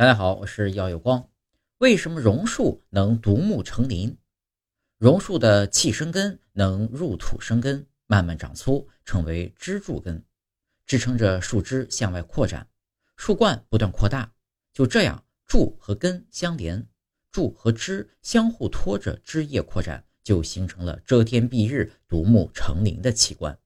大家好，我是耀有光。为什么榕树能独木成林？榕树的气生根能入土生根，慢慢长粗，成为支柱根，支撑着树枝向外扩展，树冠不断扩大。就这样，柱和根相连，柱和枝相互托着枝叶扩展，就形成了遮天蔽日、独木成林的奇观。